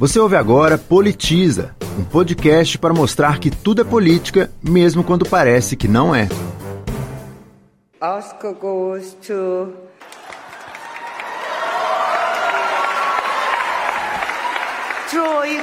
Você ouve agora Politiza, um podcast para mostrar que tudo é política, mesmo quando parece que não é. Oscar goes to Troy.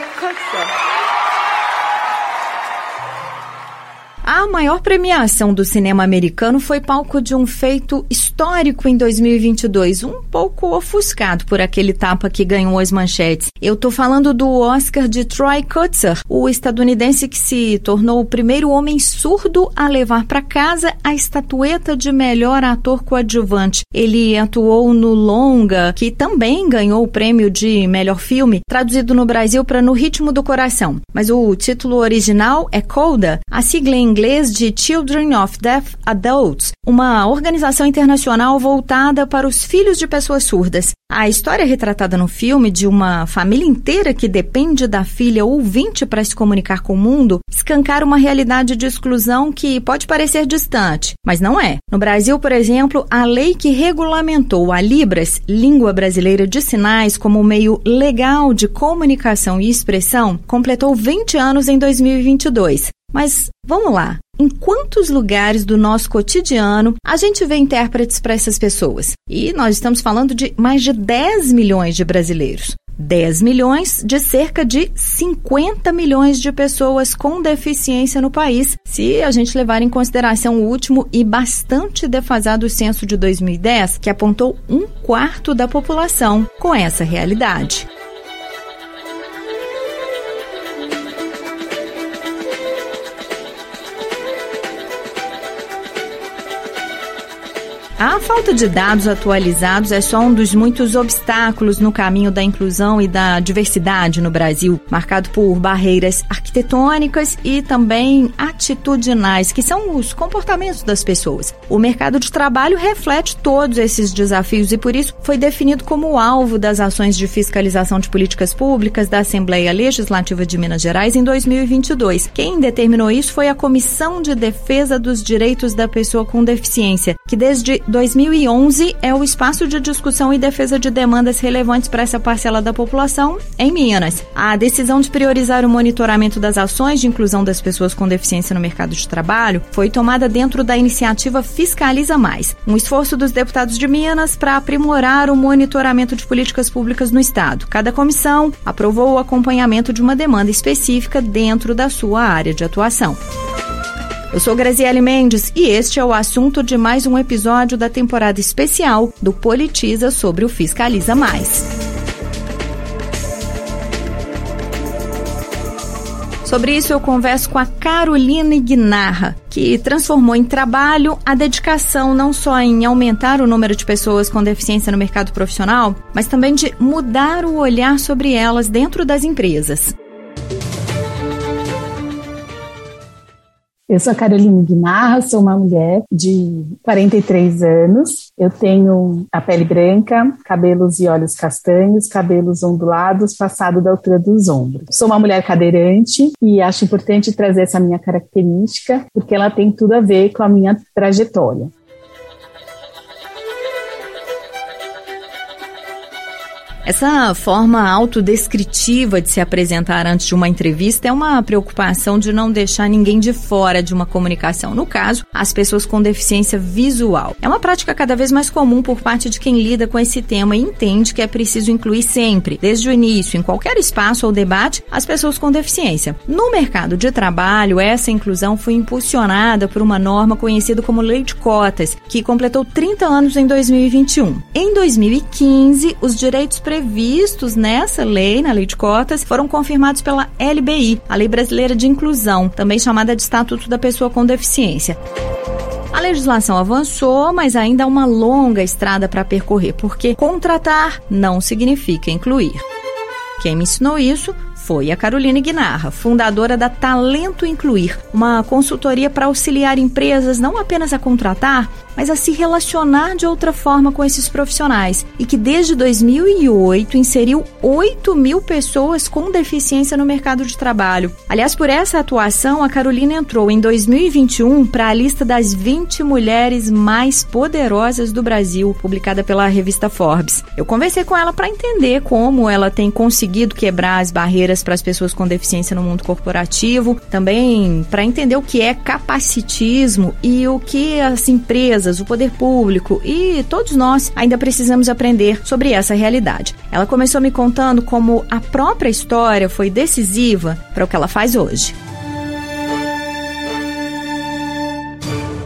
A maior premiação do cinema americano foi palco de um feito histórico em 2022, um pouco ofuscado por aquele tapa que ganhou as manchetes. Eu tô falando do Oscar de Troy Kutzer, o estadunidense que se tornou o primeiro homem surdo a levar para casa a estatueta de melhor ator coadjuvante. Ele atuou no longa, que também ganhou o prêmio de melhor filme, traduzido no Brasil para No Ritmo do Coração. Mas o título original é Coda, a sigla em inglês de Children of Deaf Adults, uma organização internacional voltada para os filhos de pessoas surdas. A história retratada no filme de uma família inteira que depende da filha ouvinte para se comunicar com o mundo escancara uma realidade de exclusão que pode parecer distante, mas não é. No Brasil, por exemplo, a lei que regulamentou a Libras, língua brasileira de sinais, como meio legal de comunicação e expressão, completou 20 anos em 2022. Mas vamos lá. Em quantos lugares do nosso cotidiano a gente vê intérpretes para essas pessoas? E nós estamos falando de mais de 10 milhões de brasileiros. 10 milhões de cerca de 50 milhões de pessoas com deficiência no país, se a gente levar em consideração o último e bastante defasado censo de 2010, que apontou um quarto da população com essa realidade. A falta de dados atualizados é só um dos muitos obstáculos no caminho da inclusão e da diversidade no Brasil, marcado por barreiras arquitetônicas e também atitudinais, que são os comportamentos das pessoas. O mercado de trabalho reflete todos esses desafios e por isso foi definido como alvo das ações de fiscalização de políticas públicas da Assembleia Legislativa de Minas Gerais em 2022. Quem determinou isso foi a Comissão de Defesa dos Direitos da Pessoa com Deficiência, que desde 2011 é o espaço de discussão e defesa de demandas relevantes para essa parcela da população em Minas. A decisão de priorizar o monitoramento das ações de inclusão das pessoas com deficiência no mercado de trabalho foi tomada dentro da iniciativa Fiscaliza Mais, um esforço dos deputados de Minas para aprimorar o monitoramento de políticas públicas no estado. Cada comissão aprovou o acompanhamento de uma demanda específica dentro da sua área de atuação. Eu sou Graziele Mendes e este é o assunto de mais um episódio da temporada especial do Politiza sobre o Fiscaliza Mais. Sobre isso, eu converso com a Carolina Ignarra, que transformou em trabalho a dedicação não só em aumentar o número de pessoas com deficiência no mercado profissional, mas também de mudar o olhar sobre elas dentro das empresas. Eu sou a Carolina Guimarra, sou uma mulher de 43 anos. Eu tenho a pele branca, cabelos e olhos castanhos, cabelos ondulados, passado da altura dos ombros. Sou uma mulher cadeirante e acho importante trazer essa minha característica porque ela tem tudo a ver com a minha trajetória. Essa forma autodescritiva de se apresentar antes de uma entrevista é uma preocupação de não deixar ninguém de fora de uma comunicação. No caso, as pessoas com deficiência visual. É uma prática cada vez mais comum por parte de quem lida com esse tema e entende que é preciso incluir sempre, desde o início, em qualquer espaço ou debate, as pessoas com deficiência. No mercado de trabalho, essa inclusão foi impulsionada por uma norma conhecida como Lei de Cotas, que completou 30 anos em 2021. Em 2015, os direitos previstos nessa lei, na lei de cotas, foram confirmados pela LBI, a Lei Brasileira de Inclusão, também chamada de Estatuto da Pessoa com Deficiência. A legislação avançou, mas ainda há uma longa estrada para percorrer, porque contratar não significa incluir. Quem me ensinou isso foi a Caroline Guinarra, fundadora da Talento Incluir, uma consultoria para auxiliar empresas não apenas a contratar, mas a se relacionar de outra forma com esses profissionais e que desde 2008 inseriu 8 mil pessoas com deficiência no mercado de trabalho. Aliás, por essa atuação, a Carolina entrou em 2021 para a lista das 20 mulheres mais poderosas do Brasil, publicada pela revista Forbes. Eu conversei com ela para entender como ela tem conseguido quebrar as barreiras para as pessoas com deficiência no mundo corporativo, também para entender o que é capacitismo e o que as empresas o poder público e todos nós ainda precisamos aprender sobre essa realidade. Ela começou me contando como a própria história foi decisiva para o que ela faz hoje.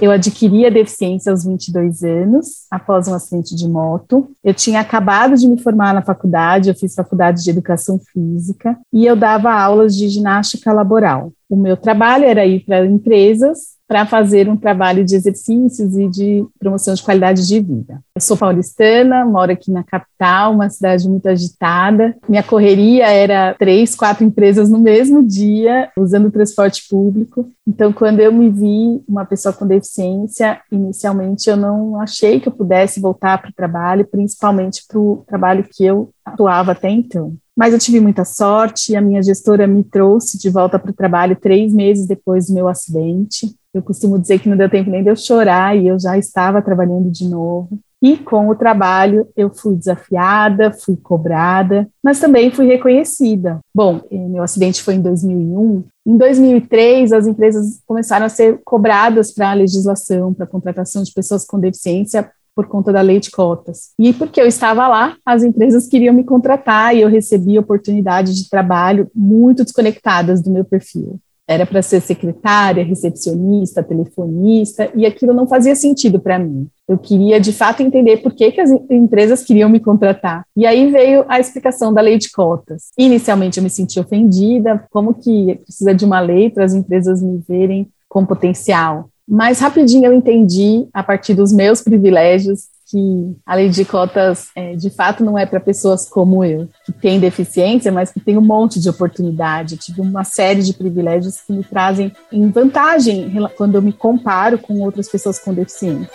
Eu adquiri a deficiência aos 22 anos, após um acidente de moto. Eu tinha acabado de me formar na faculdade, eu fiz faculdade de educação física e eu dava aulas de ginástica laboral. O meu trabalho era ir para empresas para fazer um trabalho de exercícios e de promoção de qualidade de vida. Eu sou paulistana, moro aqui na capital, uma cidade muito agitada. Minha correria era três, quatro empresas no mesmo dia, usando o transporte público. Então, quando eu me vi uma pessoa com deficiência, inicialmente eu não achei que eu pudesse voltar para o trabalho, principalmente para o trabalho que eu atuava até então. Mas eu tive muita sorte, a minha gestora me trouxe de volta para o trabalho três meses depois do meu acidente. Eu costumo dizer que não deu tempo nem de eu chorar e eu já estava trabalhando de novo. E com o trabalho eu fui desafiada, fui cobrada, mas também fui reconhecida. Bom, eh, meu acidente foi em 2001. Em 2003, as empresas começaram a ser cobradas para a legislação, para a contratação de pessoas com deficiência por conta da lei de cotas. E porque eu estava lá, as empresas queriam me contratar e eu recebi oportunidades de trabalho muito desconectadas do meu perfil. Era para ser secretária, recepcionista, telefonista, e aquilo não fazia sentido para mim. Eu queria, de fato, entender por que, que as empresas queriam me contratar. E aí veio a explicação da lei de cotas. Inicialmente eu me senti ofendida, como que precisa de uma lei para as empresas me verem com potencial. Mas rapidinho eu entendi, a partir dos meus privilégios, que a lei de cotas, é, de fato, não é para pessoas como eu, que têm deficiência, mas que têm um monte de oportunidade. Eu tive uma série de privilégios que me trazem em vantagem quando eu me comparo com outras pessoas com deficiência.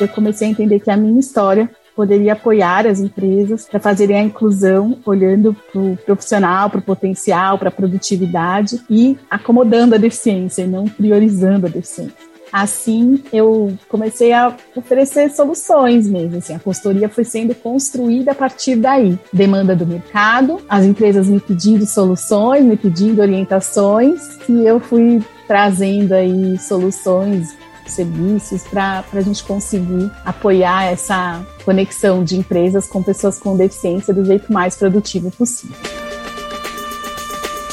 Eu comecei a entender que a minha história poderia apoiar as empresas para fazerem a inclusão, olhando para o profissional, para o potencial, para a produtividade e acomodando a deficiência e não priorizando a deficiência. Assim, eu comecei a oferecer soluções mesmo. Assim, a consultoria foi sendo construída a partir daí. Demanda do mercado, as empresas me pedindo soluções, me pedindo orientações, e eu fui trazendo aí soluções serviços para a gente conseguir apoiar essa conexão de empresas com pessoas com deficiência do jeito mais produtivo possível.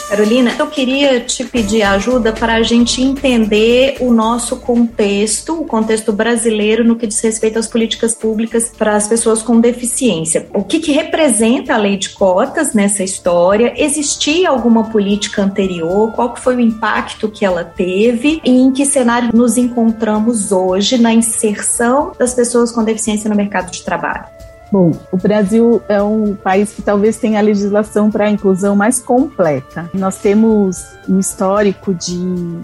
Carolina, eu queria te pedir ajuda para a gente entender o nosso contexto, o contexto brasileiro no que diz respeito às políticas públicas para as pessoas com deficiência. O que, que representa a lei de cotas nessa história? Existia alguma política anterior? Qual foi o impacto que ela teve? E em que cenário nos encontramos hoje na inserção das pessoas com deficiência no mercado de trabalho? Bom, o Brasil é um país que talvez tenha a legislação para a inclusão mais completa. Nós temos um histórico de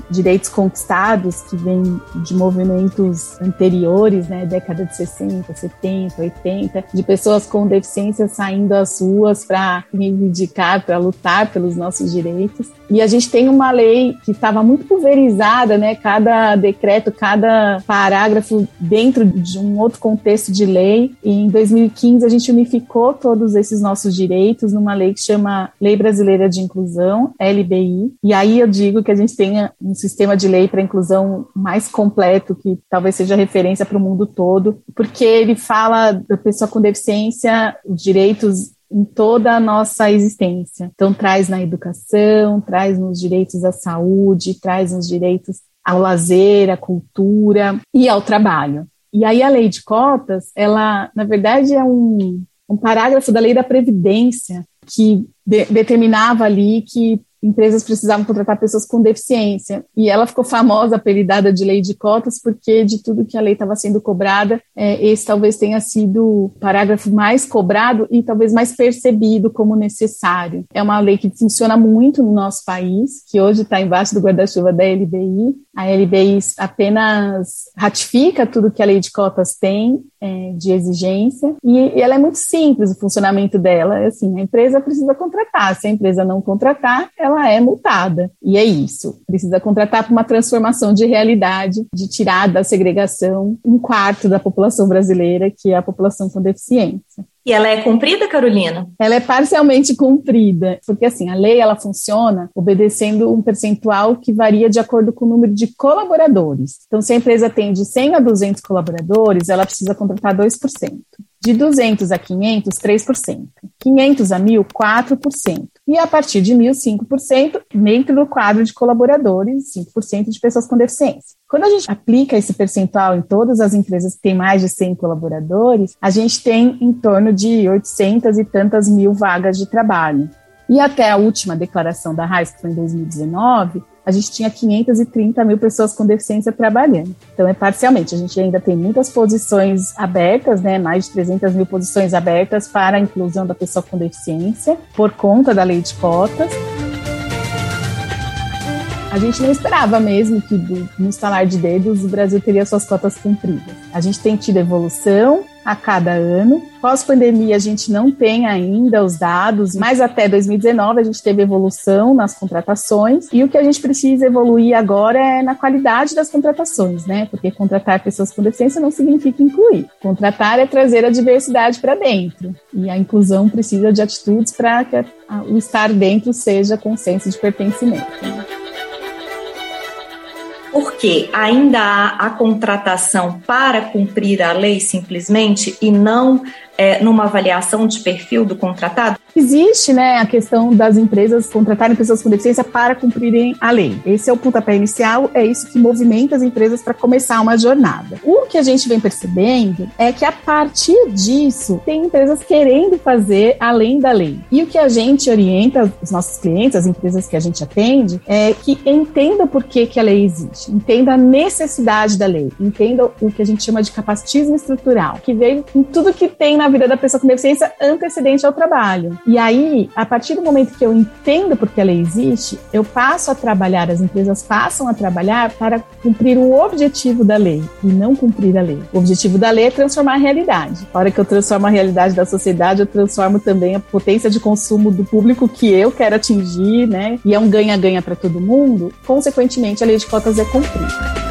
direitos conquistados que vem de movimentos anteriores, né, década de 60, 70, 80, de pessoas com deficiência saindo às ruas para reivindicar, para lutar pelos nossos direitos. E a gente tem uma lei que estava muito pulverizada, né, cada decreto, cada parágrafo dentro de um outro contexto de lei. E em 2015 a gente unificou todos esses nossos direitos numa lei que chama Lei Brasileira de Inclusão, LBI, e e aí eu digo que a gente tenha um sistema de lei para inclusão mais completo, que talvez seja referência para o mundo todo, porque ele fala da pessoa com deficiência, os direitos em toda a nossa existência. Então, traz na educação, traz nos direitos à saúde, traz nos direitos ao lazer, à cultura e ao trabalho. E aí a lei de cotas, ela, na verdade, é um, um parágrafo da lei da Previdência que de, determinava ali que empresas precisavam contratar pessoas com deficiência. E ela ficou famosa, apelidada de lei de cotas, porque de tudo que a lei estava sendo cobrada, é, esse talvez tenha sido o parágrafo mais cobrado e talvez mais percebido como necessário. É uma lei que funciona muito no nosso país, que hoje está embaixo do guarda-chuva da LBI. A LBI apenas ratifica tudo que a lei de cotas tem é, de exigência e, e, ela é muito simples o funcionamento dela. É assim, a empresa precisa contratar. Se a empresa não contratar, ela é multada. E é isso. Precisa contratar para uma transformação de realidade, de tirar da segregação um quarto da população brasileira, que é a população com deficiência. E ela é cumprida, Carolina? Ela é parcialmente cumprida, porque assim, a lei ela funciona obedecendo um percentual que varia de acordo com o número de colaboradores. Então, se a empresa tem de 100 a 200 colaboradores, ela precisa contratar 2%. De 200 a 500, 3%. 500 a 1.000, 4%. E a partir de 1.000, 5%, dentro do quadro de colaboradores, 5% de pessoas com deficiência. Quando a gente aplica esse percentual em todas as empresas que têm mais de 100 colaboradores, a gente tem em torno de 800 e tantas mil vagas de trabalho. E até a última declaração da RAIS, que foi em 2019, a gente tinha 530 mil pessoas com deficiência trabalhando. Então, é parcialmente. A gente ainda tem muitas posições abertas, né? Mais de 300 mil posições abertas para a inclusão da pessoa com deficiência, por conta da lei de cotas. A gente não esperava mesmo que, do, no estalar de dedos, o Brasil teria suas cotas cumpridas. A gente tem tido evolução, a cada ano. Pós-pandemia, a gente não tem ainda os dados, mas até 2019 a gente teve evolução nas contratações. E o que a gente precisa evoluir agora é na qualidade das contratações, né? Porque contratar pessoas com deficiência não significa incluir. Contratar é trazer a diversidade para dentro. E a inclusão precisa de atitudes para que o estar dentro seja com senso de pertencimento. Porque ainda há a contratação para cumprir a lei simplesmente e não é, numa avaliação de perfil do contratado? Existe né, a questão das empresas contratarem pessoas com deficiência para cumprirem a lei. Esse é o pontapé inicial, é isso que movimenta as empresas para começar uma jornada. O que a gente vem percebendo é que a partir disso, tem empresas querendo fazer além da lei. E o que a gente orienta os nossos clientes, as empresas que a gente atende, é que entenda por que, que a lei existe, entenda a necessidade da lei, entenda o que a gente chama de capacitismo estrutural, que veio em tudo que tem na vida da pessoa com deficiência antecedente ao trabalho. E aí, a partir do momento que eu entendo porque a lei existe, eu passo a trabalhar, as empresas passam a trabalhar para cumprir o objetivo da lei e não cumprir a lei. O objetivo da lei é transformar a realidade. A hora que eu transformo a realidade da sociedade, eu transformo também a potência de consumo do público que eu quero atingir, né? E é um ganha-ganha para todo mundo. Consequentemente, a lei de cotas é cumprida.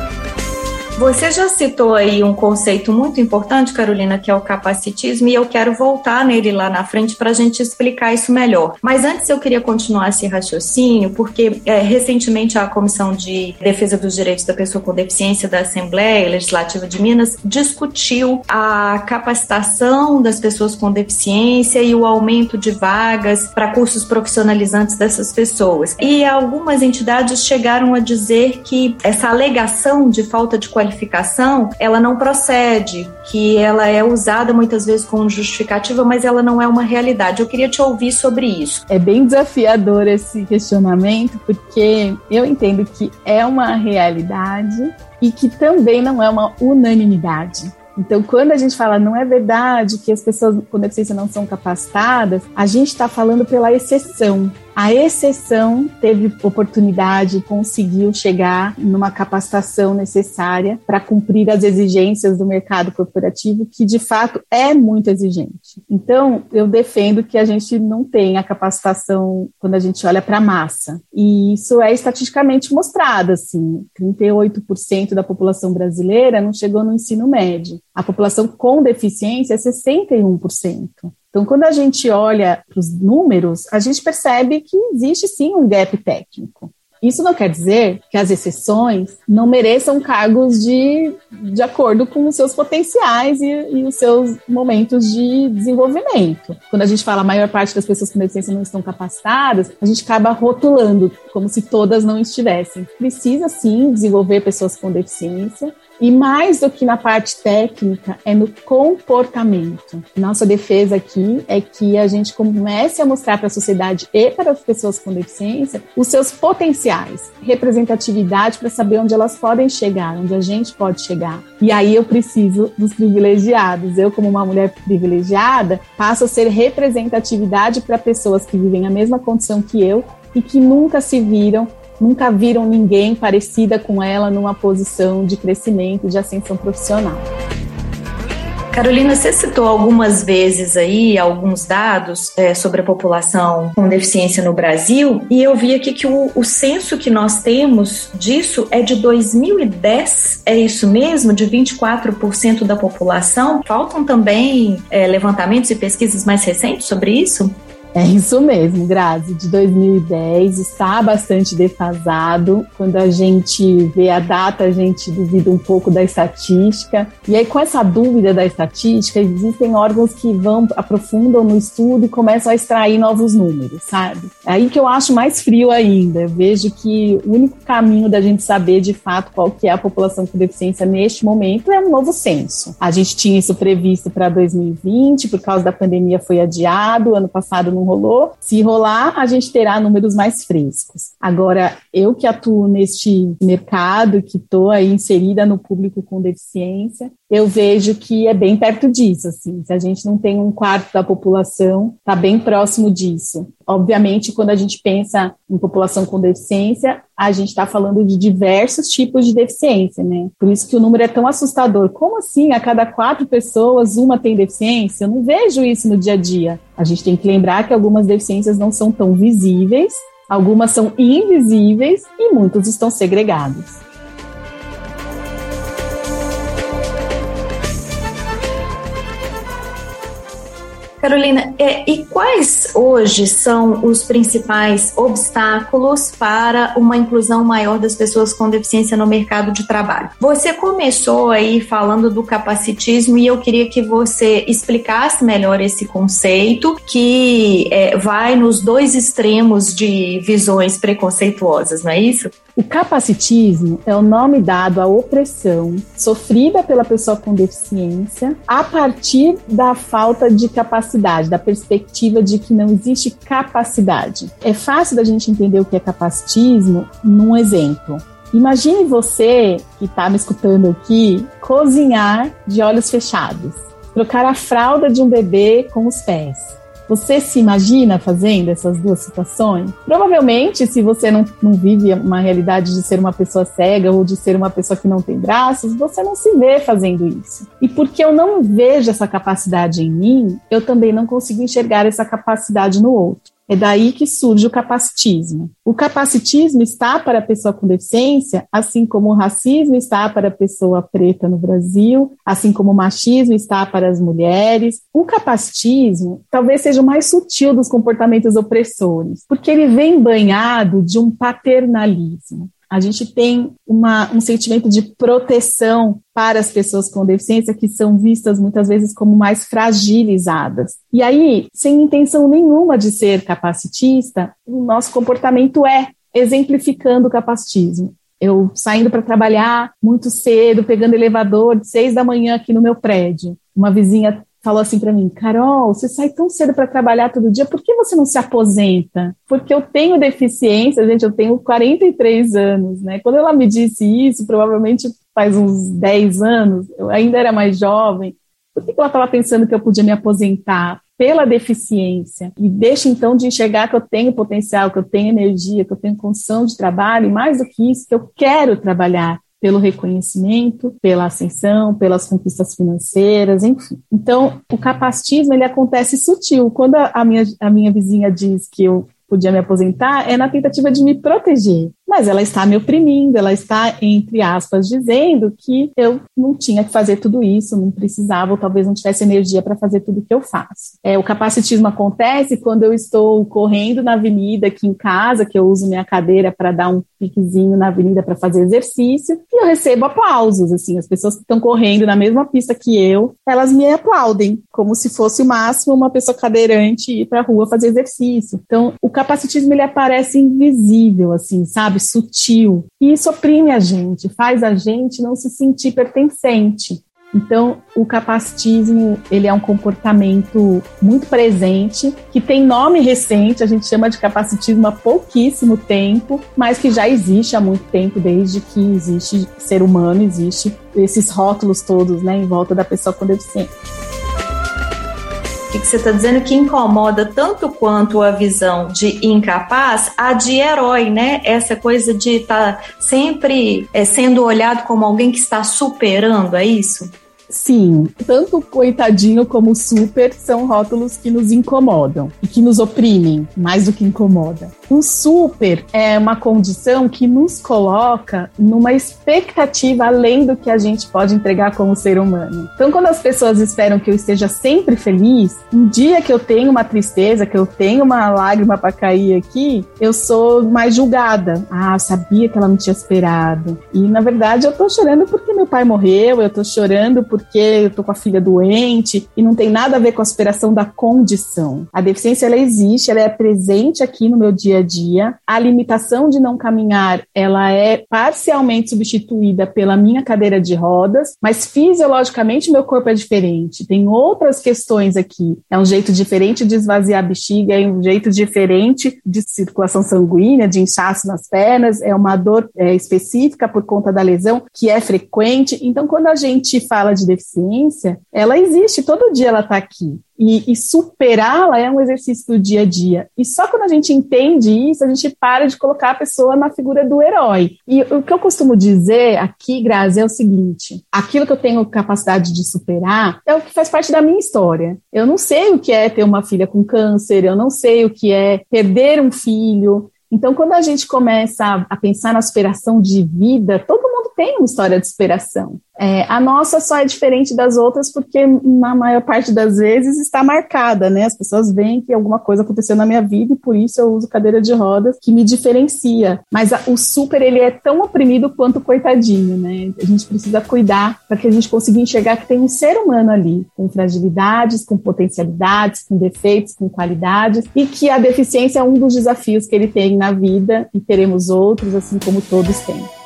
Você já citou aí um conceito muito importante, Carolina, que é o capacitismo, e eu quero voltar nele lá na frente para a gente explicar isso melhor. Mas antes eu queria continuar esse raciocínio, porque é, recentemente a Comissão de Defesa dos Direitos da Pessoa com Deficiência da Assembleia Legislativa de Minas discutiu a capacitação das pessoas com deficiência e o aumento de vagas para cursos profissionalizantes dessas pessoas. E algumas entidades chegaram a dizer que essa alegação de falta de qualificação qualificação, ela não procede, que ela é usada muitas vezes como justificativa, mas ela não é uma realidade. Eu queria te ouvir sobre isso. É bem desafiador esse questionamento, porque eu entendo que é uma realidade e que também não é uma unanimidade. Então, quando a gente fala não é verdade que as pessoas com deficiência não são capacitadas, a gente está falando pela exceção. A exceção teve oportunidade, conseguiu chegar numa capacitação necessária para cumprir as exigências do mercado corporativo, que de fato é muito exigente. Então, eu defendo que a gente não tenha capacitação quando a gente olha para a massa. E isso é estatisticamente mostrado, assim, 38% da população brasileira não chegou no ensino médio. A população com deficiência é 61%. Então, quando a gente olha para os números, a gente percebe que existe sim um gap técnico. Isso não quer dizer que as exceções não mereçam cargos de, de acordo com os seus potenciais e, e, os seus momentos de desenvolvimento. Quando a gente fala a maior parte das pessoas com deficiência não estão capacitadas, a gente acaba rotulando como se todas não estivessem. Precisa sim desenvolver pessoas com deficiência, E mais do que na parte técnica, é no comportamento. Nossa defesa aqui é que a gente comece a mostrar para a sociedade e para as pessoas com deficiência os seus potenciais, representatividade para saber onde elas podem chegar, onde a gente pode chegar. E aí eu preciso dos privilegiados. Eu, como uma mulher privilegiada, passo a ser representatividade para pessoas que vivem a mesma condição que eu e que nunca se viram nunca viram ninguém parecida com ela numa posição de crescimento, de ascensão profissional. Carolina, você citou algumas vezes aí alguns dados é, sobre a população com deficiência no Brasil, e eu vi aqui que o, o censo que nós temos disso é de 2010, é isso mesmo? De 24% da população? Faltam também é, levantamentos e pesquisas mais recentes sobre isso? É isso mesmo, Grazi, de 2010, está bastante defasado. Quando a gente vê a data, a gente duvida um pouco da estatística. E aí, com essa dúvida da estatística, existem órgãos que vão, aprofundam no estudo e começam a extrair novos números, sabe? É aí que eu acho mais frio ainda. Eu vejo que o único caminho da gente saber de fato qual que é a população com deficiência neste momento é um novo censo. A gente tinha isso previsto para 2020, por causa da pandemia foi adiado, ano passado não não rolou. Se rolar, a gente terá números mais frescos. Agora, eu que atuo neste mercado, que estou aí inserida no público com deficiência, eu vejo que é bem perto disso, assim. Se a gente não tem um quarto da população, está bem próximo disso. Obviamente, quando a gente pensa em população com deficiência, a gente está falando de diversos tipos de deficiência, né? Por isso que o número é tão assustador. Como assim? A cada quatro pessoas, uma tem deficiência? Eu não vejo isso no dia a dia. A gente tem que lembrar que algumas deficiências não são tão visíveis, algumas são invisíveis e muitos estão segregados. Carolina, é, e quais hoje são os principais obstáculos para uma inclusão maior das pessoas com deficiência no mercado de trabalho? Você começou aí falando do capacitismo e eu queria que você explicasse melhor esse conceito que é, vai nos dois extremos de visões preconceituosas, não é isso? O capacitismo é o nome dado à opressão sofrida pela pessoa com deficiência a partir da falta de capacidade, da perspectiva de que não existe capacidade. É fácil da gente entender o que é capacitismo num exemplo. Imagine você que está me escutando aqui cozinhar de olhos fechados, trocar a fralda de um bebê com os pés você se imagina fazendo essas duas situações? Provavelmente, se você não, não vive uma realidade de ser uma pessoa cega ou de ser uma pessoa que não tem braços, você não se vê fazendo isso. E porque eu não vejo essa capacidade em mim, eu também não consigo enxergar essa capacidade no outro. É daí que surge o capacitismo. O capacitismo está para a pessoa com deficiência, assim como o racismo está para a pessoa preta no Brasil, assim como o machismo está para as mulheres. O capacitismo talvez seja o mais sutil dos comportamentos opressores, porque ele vem banhado de um paternalismo a gente tem uma, um sentimento de proteção para as pessoas com deficiência que são vistas muitas vezes como mais fragilizadas. E aí, sem intenção nenhuma de ser capacitista, o nosso comportamento é exemplificando o capacitismo. Eu saindo para trabalhar muito cedo, pegando elevador de seis da manhã aqui no meu prédio. Uma vizinha falou assim para mim: Carol, você sai tão cedo para trabalhar todo dia, por que você não se aposenta? Porque eu tenho deficiência, gente, eu tenho 43 anos, né? Quando ela me disse isso, provavelmente faz uns 10 anos, eu ainda era mais jovem. Por que ela estava pensando que eu podia me aposentar? Pela deficiência. E deixa então de enxergar que eu tenho potencial, que eu tenho energia, que eu tenho condição de trabalho, e mais do que isso, que eu quero trabalhar pelo reconhecimento, pela ascensão, pelas conquistas financeiras, enfim. Então, o capacitismo ele acontece sutil. Quando a minha, a minha vizinha diz que eu podia me aposentar, é na tentativa de me proteger mas ela está me oprimindo, ela está, entre aspas, dizendo que eu não tinha que fazer tudo isso, não precisava, ou talvez não tivesse energia para fazer tudo que eu faço. É, o capacitismo acontece quando eu estou correndo na avenida aqui em casa, que eu uso minha cadeira para dar um piquezinho na avenida para fazer exercício, e eu recebo aplausos, assim, as pessoas que estão correndo na mesma pista que eu, elas me aplaudem, como se fosse o máximo uma pessoa cadeirante ir para a rua fazer exercício. Então, o capacitismo ele aparece invisível, assim, sabe? Sabe, sutil. E isso oprime a gente, faz a gente não se sentir pertencente. Então, o capacitismo, ele é um comportamento muito presente, que tem nome recente, a gente chama de capacitismo há pouquíssimo tempo, mas que já existe há muito tempo, desde que existe ser humano, existe esses rótulos todos, né, em volta da pessoa com deficiência. Que você está dizendo que incomoda tanto quanto a visão de incapaz, a de herói, né? Essa coisa de estar tá sempre é, sendo olhado como alguém que está superando, é isso? Sim, tanto coitadinho como super são rótulos que nos incomodam e que nos oprimem mais do que incomoda. O super é uma condição que nos coloca numa expectativa além do que a gente pode entregar como ser humano. Então, quando as pessoas esperam que eu esteja sempre feliz, um dia que eu tenho uma tristeza, que eu tenho uma lágrima para cair aqui, eu sou mais julgada. Ah, sabia que ela não tinha esperado. E na verdade eu tô chorando porque meu pai morreu, eu tô chorando porque eu tô com a filha doente e não tem nada a ver com a superação da condição. A deficiência ela existe, ela é presente aqui no meu dia a dia. A limitação de não caminhar, ela é parcialmente substituída pela minha cadeira de rodas, mas fisiologicamente meu corpo é diferente. Tem outras questões aqui. É um jeito diferente de esvaziar a bexiga, é um jeito diferente de circulação sanguínea, de inchaço nas pernas, é uma dor é, específica por conta da lesão que é frequente. Então, quando a gente fala de deficiência, ela existe, todo dia ela está aqui. E, e superá-la é um exercício do dia a dia. E só quando a gente entende isso, a gente para de colocar a pessoa na figura do herói. E o que eu costumo dizer aqui, Grazi, é o seguinte: aquilo que eu tenho capacidade de superar é o que faz parte da minha história. Eu não sei o que é ter uma filha com câncer, eu não sei o que é perder um filho, então, quando a gente começa a, pensar na superação de vida, todo mundo tem uma história de superação. É, a nossa só é diferente das outras porque, na maior parte das vezes, está marcada, né? As pessoas veem que alguma coisa aconteceu na minha vida e por isso eu uso cadeira de rodas, que me diferencia. Mas a, o super, ele é tão oprimido quanto o coitadinho, né? A gente precisa cuidar para que a gente consiga enxergar que tem um ser humano ali, com fragilidades, com potencialidades, com defeitos, com qualidades, e que a deficiência é um dos desafios que ele tem na vida e teremos outros, assim como todos têm.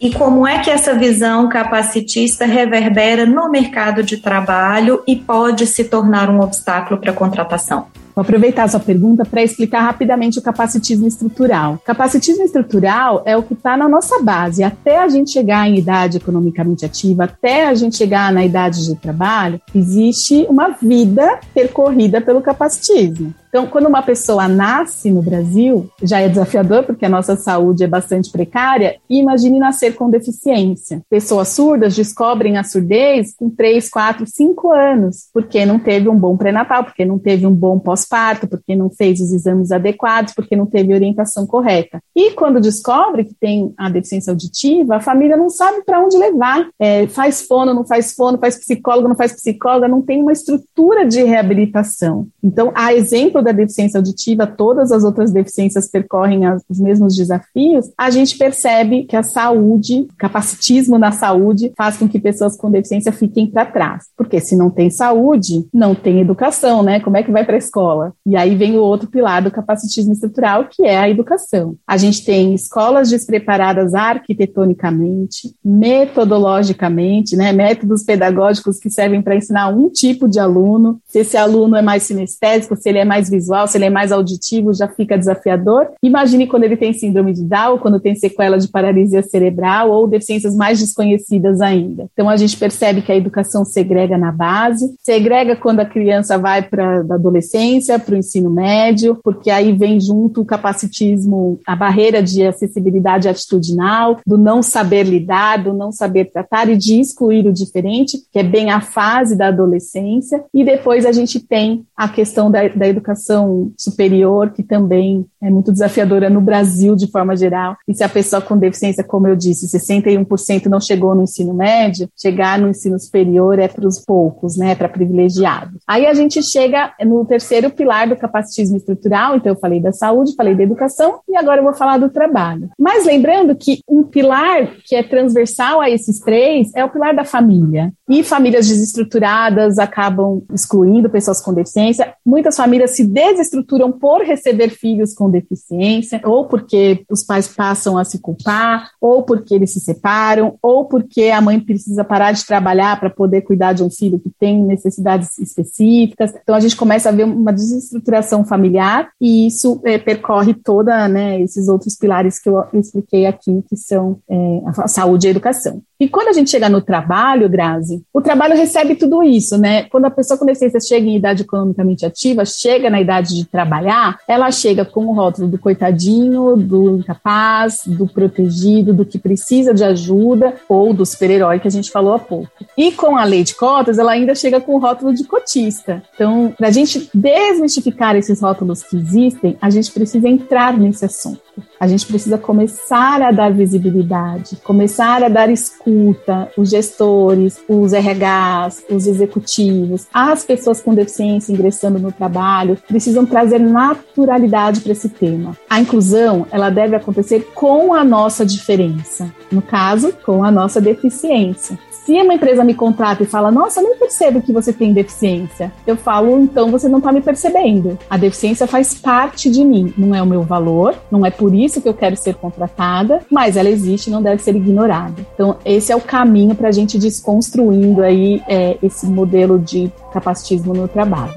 E como é que essa visão capacitista reverbera no mercado de trabalho e pode se tornar um obstáculo para a contratação? Vou aproveitar a sua pergunta para explicar rapidamente o capacitismo estrutural. Capacitismo estrutural é o que está na nossa base. Até a gente chegar em idade economicamente ativa, até a gente chegar na idade de trabalho, existe uma vida percorrida pelo capacitismo. Então, quando uma pessoa nasce no Brasil, já é desafiador, porque a nossa saúde é bastante precária, e imagine nascer com deficiência. Pessoas surdas descobrem a surdez com 3, 4, 5 anos, porque não teve um bom pré-natal, porque não teve um bom pós-parto, porque não fez os exames adequados, porque não teve orientação correta. E quando descobre que tem a deficiência auditiva, a família não sabe para onde levar. É, faz fono, não faz fono, faz psicóloga, não faz psicóloga, não tem uma estrutura de reabilitação. Então, a exemplo exemplo da deficiência auditiva, todas as outras deficiências percorrem os mesmos desafios, a gente percebe que a saúde, capacitismo na saúde, faz com que pessoas com deficiência fiquem para trás. Porque se não tem saúde, não tem educação, né? Como é que vai para a escola? E aí vem o outro pilar do capacitismo estrutural, que é a educação. A gente tem escolas despreparadas arquitetonicamente, metodologicamente, né? Métodos pedagógicos que servem para ensinar um tipo de aluno. Se esse aluno é mais sinestésico, se ele é mais visual, se ele é mais auditivo, já fica desafiador. Imagine quando ele tem síndrome de Down, quando tem sequela de paralisia cerebral ou deficiências mais desconhecidas ainda. Então a gente percebe que a educação segrega na base, segrega quando a criança vai para a adolescência, para o ensino médio, porque aí vem junto o capacitismo, a barreira de acessibilidade atitudinal, do não saber lidar, do não saber tratar e de excluir o diferente, que é bem a fase da adolescência. E depois a gente tem a questão da, da educação educação superior, que também é muito desafiadora no Brasil de forma geral. E se a pessoa com deficiência, como eu disse, 61% não chegou no ensino médio, chegar no ensino superior é para os poucos, né, para privilegiados. Aí a gente chega no terceiro pilar do capacitismo estrutural, então eu falei da saúde, falei da educação e agora eu vou falar do trabalho. Mas lembrando que um pilar que é transversal a esses três é o pilar da família. E famílias desestruturadas acabam excluindo pessoas com deficiência. Muitas famílias se desestruturam por receber filhos com deficiência, ou porque os pais passam a se culpar, ou porque eles se separam, ou porque a mãe precisa parar de trabalhar para poder cuidar de um filho que tem necessidades específicas. Então a gente começa a ver uma desestruturação familiar e isso é, percorre toda, né, esses outros pilares que eu expliquei aqui, que são é, a saúde e a educação. E quando a gente chega no trabalho, Grazi, o trabalho recebe tudo isso, né? Quando a pessoa com deficiência chega em idade economicamente ativa, chega na idade de trabalhar, ela chega com o rótulo do coitadinho, do incapaz, do protegido, do que precisa de ajuda ou do super-herói que a gente falou há pouco. E com a lei de cotas, ela ainda chega com o rótulo de cotista. Então, para a gente desmistificar esses rótulos que existem, a gente precisa entrar nesse assunto. A gente precisa começar a dar visibilidade, começar a dar escuta, os gestores, os RHs, os executivos, as pessoas com deficiência ingressando no trabalho, precisam trazer naturalidade para esse tema. A inclusão, ela deve acontecer com a nossa diferença, no caso, com a nossa deficiência. Se uma empresa me contrata e fala, nossa, eu não percebo que você tem deficiência, eu falo, então você não está me percebendo. A deficiência faz parte de mim, não é o meu valor, não é por isso que eu quero ser contratada, mas ela existe e não deve ser ignorada. Então, esse é o caminho para a gente desconstruindo aí é, esse modelo de capacitismo no trabalho.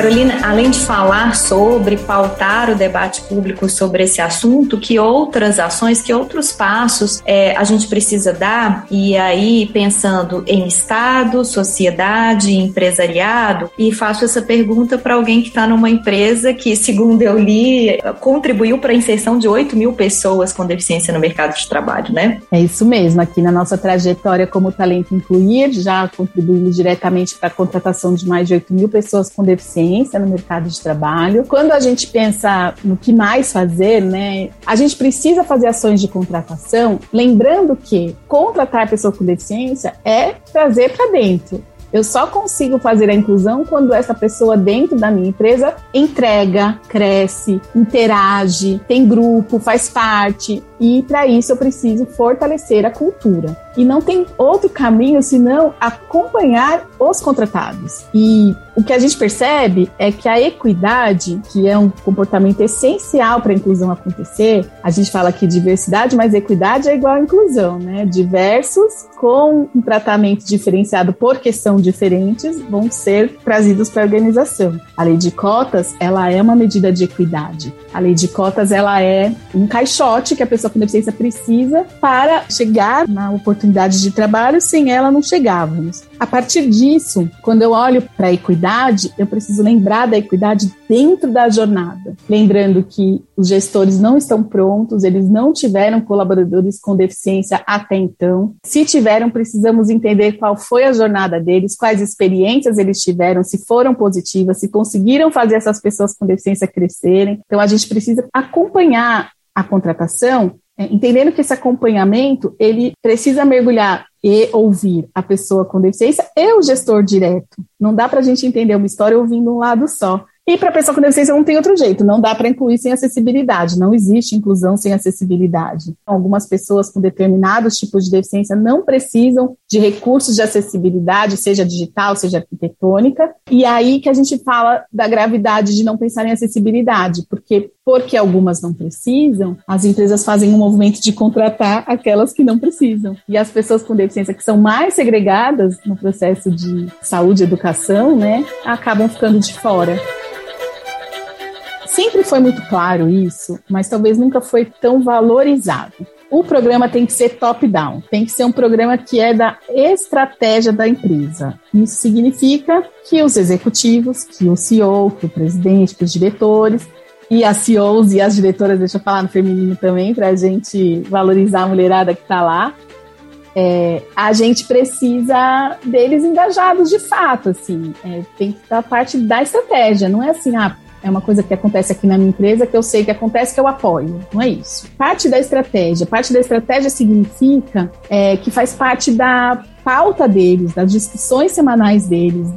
Carolina, além de falar sobre, pautar o debate público sobre esse assunto, que outras ações, que outros passos é, a gente precisa dar? E aí, pensando em Estado, sociedade, empresariado, e faço essa pergunta para alguém que está numa empresa que, segundo eu li, contribuiu para a inserção de 8 mil pessoas com deficiência no mercado de trabalho, né? É isso mesmo. Aqui na nossa trajetória como Talento Incluir, já contribuímos diretamente para a contratação de mais de 8 mil pessoas com deficiência no mercado de trabalho. Quando a gente pensa no que mais fazer, né, a gente precisa fazer ações de contratação, lembrando que contratar pessoa com deficiência é trazer para dentro. Eu só consigo fazer a inclusão quando essa pessoa dentro da minha empresa entrega, cresce, interage, tem grupo, faz parte. E para isso eu preciso fortalecer a cultura. E não tem outro caminho senão acompanhar os contratados. E o que a gente percebe é que a equidade, que é um comportamento essencial para a inclusão acontecer, a gente fala aqui diversidade, mas equidade é igual a inclusão, né? Diversos com um tratamento diferenciado por questão diferentes vão ser trazidos para a organização. A lei de cotas, ela é uma medida de equidade. A lei de cotas, ela é um caixote que a pessoa com deficiência precisa para chegar na oportunidade de trabalho, sem ela não chegávamos. A partir disso, quando eu olho para a equidade, eu preciso lembrar da equidade dentro da jornada. Lembrando que os gestores não estão prontos, eles não tiveram colaboradores com deficiência até então. Se tiveram, precisamos entender qual foi a jornada deles, quais experiências eles tiveram, se foram positivas, se conseguiram fazer essas pessoas com deficiência crescerem. Então, a gente precisa acompanhar a contratação é, entendendo que esse acompanhamento ele precisa mergulhar e ouvir a pessoa com deficiência e o gestor direto. Não dá para a gente entender uma história ouvindo um lado só. E para a pessoa com deficiência não tem outro jeito, não dá para incluir sem acessibilidade, não existe inclusão sem acessibilidade. Algumas pessoas com determinados tipos de deficiência não precisam de recursos de acessibilidade, seja digital, seja arquitetônica, e aí que a gente fala da gravidade de não pensar em acessibilidade, porque porque algumas não precisam, as empresas fazem um movimento de contratar aquelas que não precisam. E as pessoas com deficiência que são mais segregadas no processo de saúde e educação, né, acabam ficando de fora. Sempre foi muito claro isso, mas talvez nunca foi tão valorizado. O programa tem que ser top-down, tem que ser um programa que é da estratégia da empresa. Isso significa que os executivos, que o CEO, que o presidente, que os diretores e as CEOs e as diretoras, deixa eu falar no feminino também, para a gente valorizar a mulherada que está lá. É, a gente precisa deles engajados de fato, assim, é, tem que estar parte da estratégia, não é assim, ah, é uma coisa que acontece aqui na minha empresa que eu sei que acontece que eu apoio. Não é isso. Parte da estratégia. Parte da estratégia significa é, que faz parte da pauta deles, das discussões semanais deles,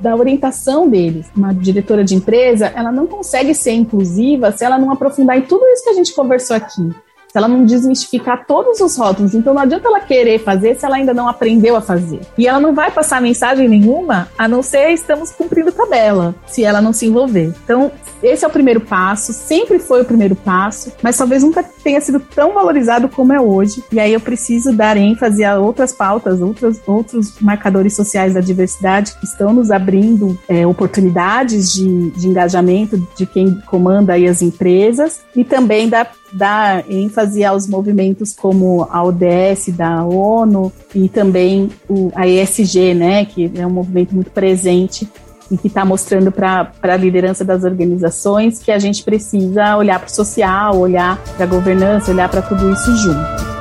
da orientação deles. Uma diretora de empresa, ela não consegue ser inclusiva se ela não aprofundar em tudo isso que a gente conversou aqui se ela não desmistificar todos os rótulos. Então não adianta ela querer fazer se ela ainda não aprendeu a fazer. E ela não vai passar mensagem nenhuma a não ser estamos cumprindo tabela, se ela não se envolver. Então, esse é o primeiro passo, sempre foi o primeiro passo, mas talvez nunca tenha sido tão valorizado como é hoje. E aí eu preciso dar ênfase a outras pautas, outros, outros marcadores sociais da diversidade que estão nos abrindo é, oportunidades de, de engajamento de quem comanda aí as empresas e também da dar ênfase aos movimentos como a ODS da ONU e também o, a ESG, né, que é um movimento muito presente e que está mostrando para a liderança das organizações que a gente precisa olhar para o social, olhar para a governança, olhar para tudo isso junto.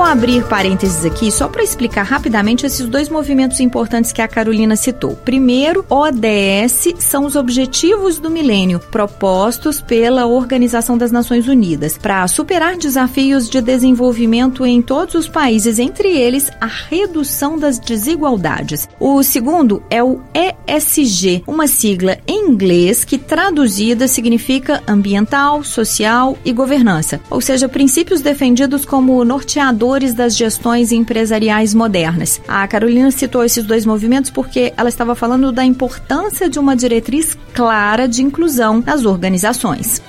Vou abrir parênteses aqui só para explicar rapidamente esses dois movimentos importantes que a Carolina citou. Primeiro, ODS são os Objetivos do Milênio, propostos pela Organização das Nações Unidas, para superar desafios de desenvolvimento em todos os países, entre eles a redução das desigualdades. O segundo é o ESG, uma sigla em inglês que traduzida significa ambiental, social e governança, ou seja, princípios defendidos como norteador das gestões empresariais modernas. A Carolina citou esses dois movimentos porque ela estava falando da importância de uma diretriz clara de inclusão nas organizações.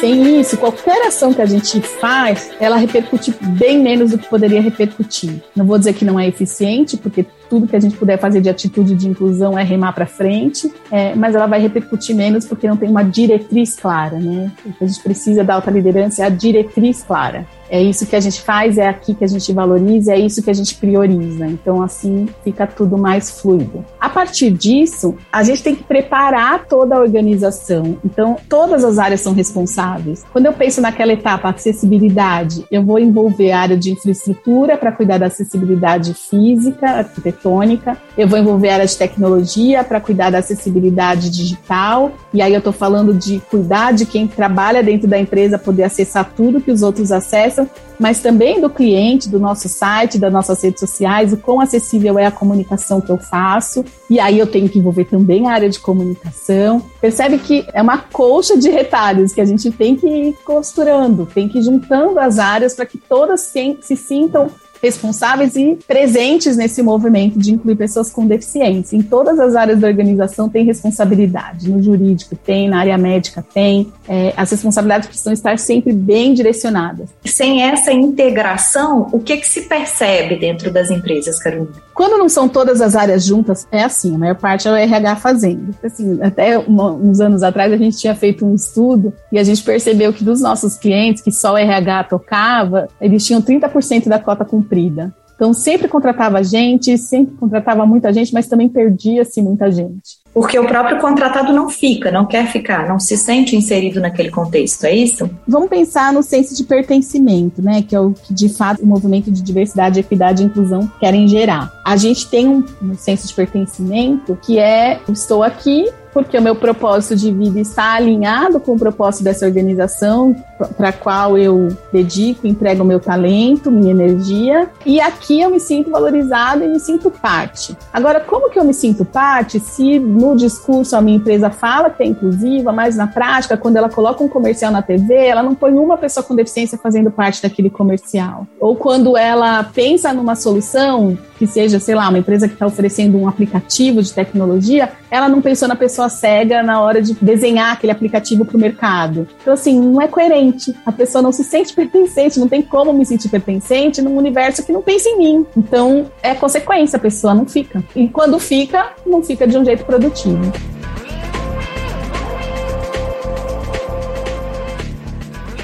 Sem isso, qualquer ação que a gente faz, ela repercute bem menos do que poderia repercutir. Não vou dizer que não é eficiente, porque tudo que a gente puder fazer de atitude de inclusão é remar para frente, é, mas ela vai repercutir menos porque não tem uma diretriz clara, né? O que a gente precisa da alta liderança é a diretriz clara. É isso que a gente faz, é aqui que a gente valoriza, é isso que a gente prioriza. Então, assim, fica tudo mais fluido. A partir disso, a gente tem que preparar toda a organização. Então, todas as áreas são responsáveis. Quando eu penso naquela etapa, acessibilidade, eu vou envolver a área de infraestrutura para cuidar da acessibilidade física, arquitetônica, eu vou envolver a área de tecnologia para cuidar da acessibilidade digital, e aí eu estou falando de cuidar de quem trabalha dentro da empresa poder acessar tudo que os outros acessam mas também do cliente, do nosso site, das nossas redes sociais, o quão acessível é a comunicação que eu faço. E aí eu tenho que envolver também a área de comunicação. Percebe que é uma colcha de retalhos que a gente tem que ir costurando, tem que ir juntando as áreas para que todas se sintam responsáveis e presentes nesse movimento de incluir pessoas com deficiência. Em todas as áreas da organização tem responsabilidade. No jurídico tem, na área médica tem. É, as responsabilidades precisam estar sempre bem direcionadas. Sem essa integração, o que, que se percebe dentro das empresas, Carolina? Quando não são todas as áreas juntas, é assim, a maior parte é o RH fazendo. Assim, até uma, uns anos atrás a gente tinha feito um estudo e a gente percebeu que dos nossos clientes, que só o RH tocava, eles tinham 30% da cota cumprida cumprida. Então, sempre contratava gente, sempre contratava muita gente, mas também perdia-se muita gente. Porque o próprio contratado não fica, não quer ficar, não se sente inserido naquele contexto, é isso? Vamos pensar no senso de pertencimento, né? Que é o que de fato o movimento de diversidade, equidade e inclusão querem gerar. A gente tem um, um senso de pertencimento que é: estou aqui, porque o meu propósito de vida está alinhado com o propósito dessa organização para a qual eu dedico, entrego meu talento, minha energia, e aqui eu me sinto valorizada e me sinto parte. Agora, como que eu me sinto parte se no discurso a minha empresa fala que é inclusiva, mas na prática, quando ela coloca um comercial na TV, ela não põe uma pessoa com deficiência fazendo parte daquele comercial? Ou quando ela pensa numa solução que seja, sei lá, uma empresa que está oferecendo um aplicativo de tecnologia, ela não pensou na pessoa cega na hora de desenhar aquele aplicativo para o mercado. Então, assim, não é coerente. A pessoa não se sente pertencente, não tem como me sentir pertencente num universo que não pensa em mim. Então, é consequência, a pessoa não fica. E quando fica, não fica de um jeito produtivo.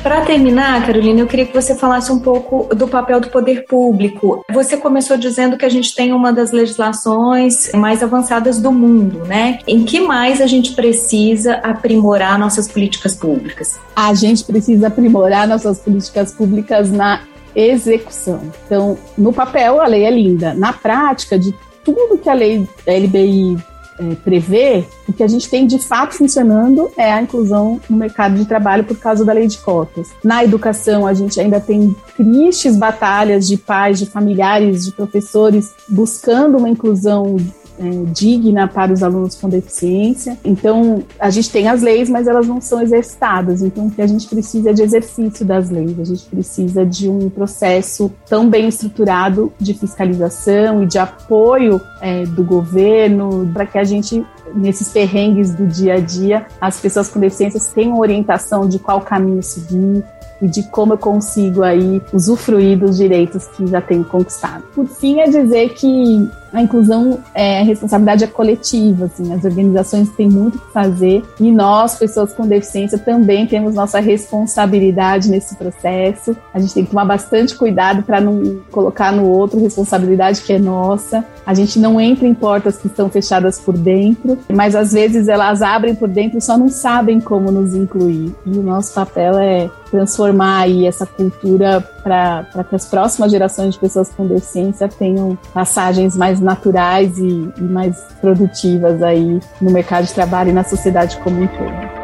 Para terminar, Carolina, eu queria que você falasse um pouco do papel do poder público. Você começou dizendo que a gente tem uma das legislações mais avançadas do mundo, né? Em que mais a gente precisa aprimorar nossas políticas públicas? A gente precisa aprimorar nossas políticas públicas na execução. Então, no papel, a lei é linda. Na prática, de tudo que a lei LBI é, prevê, o que a gente tem de fato funcionando é a inclusão no mercado de trabalho por causa da lei de cotas. Na educação, a gente ainda tem tristes batalhas de pais, de familiares, de professores buscando uma inclusão é, digna para os alunos com deficiência. Então, a gente tem as leis, mas elas não são exercitadas. Então, o que a gente precisa é de exercício das leis, a gente precisa de um processo tão bem estruturado de fiscalização e de apoio é, do governo para que a gente nesses perrengues do dia a dia, as pessoas com deficiências tenham orientação de qual caminho seguir, e de como eu consigo aí usufruir dos direitos que já tenho conquistado. Por fim, é dizer que a inclusão é a responsabilidade é coletiva, assim, as organizações têm muito que fazer e nós, pessoas com deficiência, também temos nossa responsabilidade nesse processo. A gente tem que tomar bastante cuidado para não colocar no outro responsabilidade que é nossa. A gente não entra em portas que estão fechadas por dentro, mas às vezes elas abrem por dentro e só não sabem como nos incluir. E o nosso papel é transformar aí essa cultura para que as próximas gerações de pessoas com deficiência tenham passagens mais naturais e, e mais produtivas aí no mercado de trabalho e na sociedade como um todo.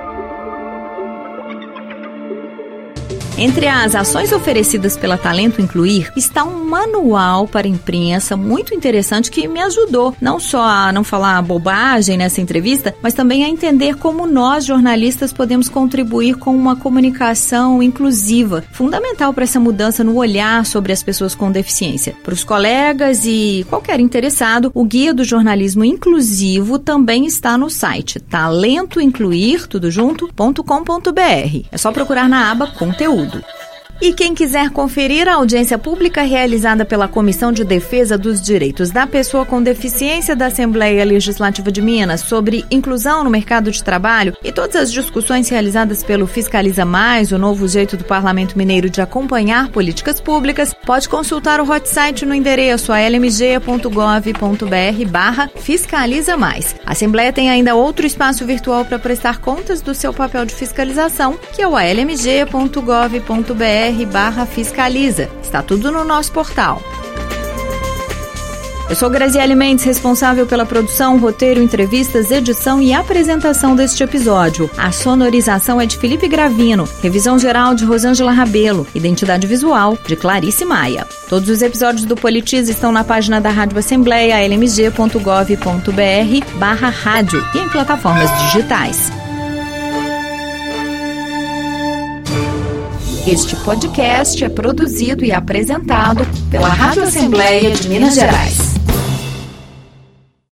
Entre as ações oferecidas pela Talento Incluir está um manual para imprensa muito interessante que me ajudou não só a não falar bobagem nessa entrevista, mas também a entender como nós jornalistas podemos contribuir com uma comunicação inclusiva, fundamental para essa mudança no olhar sobre as pessoas com deficiência. Para os colegas e qualquer interessado, o guia do jornalismo inclusivo também está no site talentoincluir tudo junto.com.br. É só procurar na aba conteúdo. oldu. E quem quiser conferir a audiência pública realizada pela Comissão de Defesa dos Direitos da Pessoa com Deficiência da Assembleia Legislativa de Minas sobre inclusão no mercado de trabalho e todas as discussões realizadas pelo Fiscaliza Mais, o novo jeito do Parlamento Mineiro de acompanhar políticas públicas, pode consultar o hot site no endereço almg.gov.br barra Fiscaliza Mais. A Assembleia tem ainda outro espaço virtual para prestar contas do seu papel de fiscalização, que é o almg.gov.br barra fiscaliza. Está tudo no nosso portal. Eu sou Graziele Mendes, responsável pela produção, roteiro, entrevistas, edição e apresentação deste episódio. A sonorização é de Felipe Gravino, revisão geral de Rosângela Rabelo, identidade visual de Clarice Maia. Todos os episódios do Politiz estão na página da Rádio Assembleia, lmg.gov.br barra rádio e em plataformas digitais. Este podcast é produzido e apresentado pela Rádio Assembleia de Minas Gerais.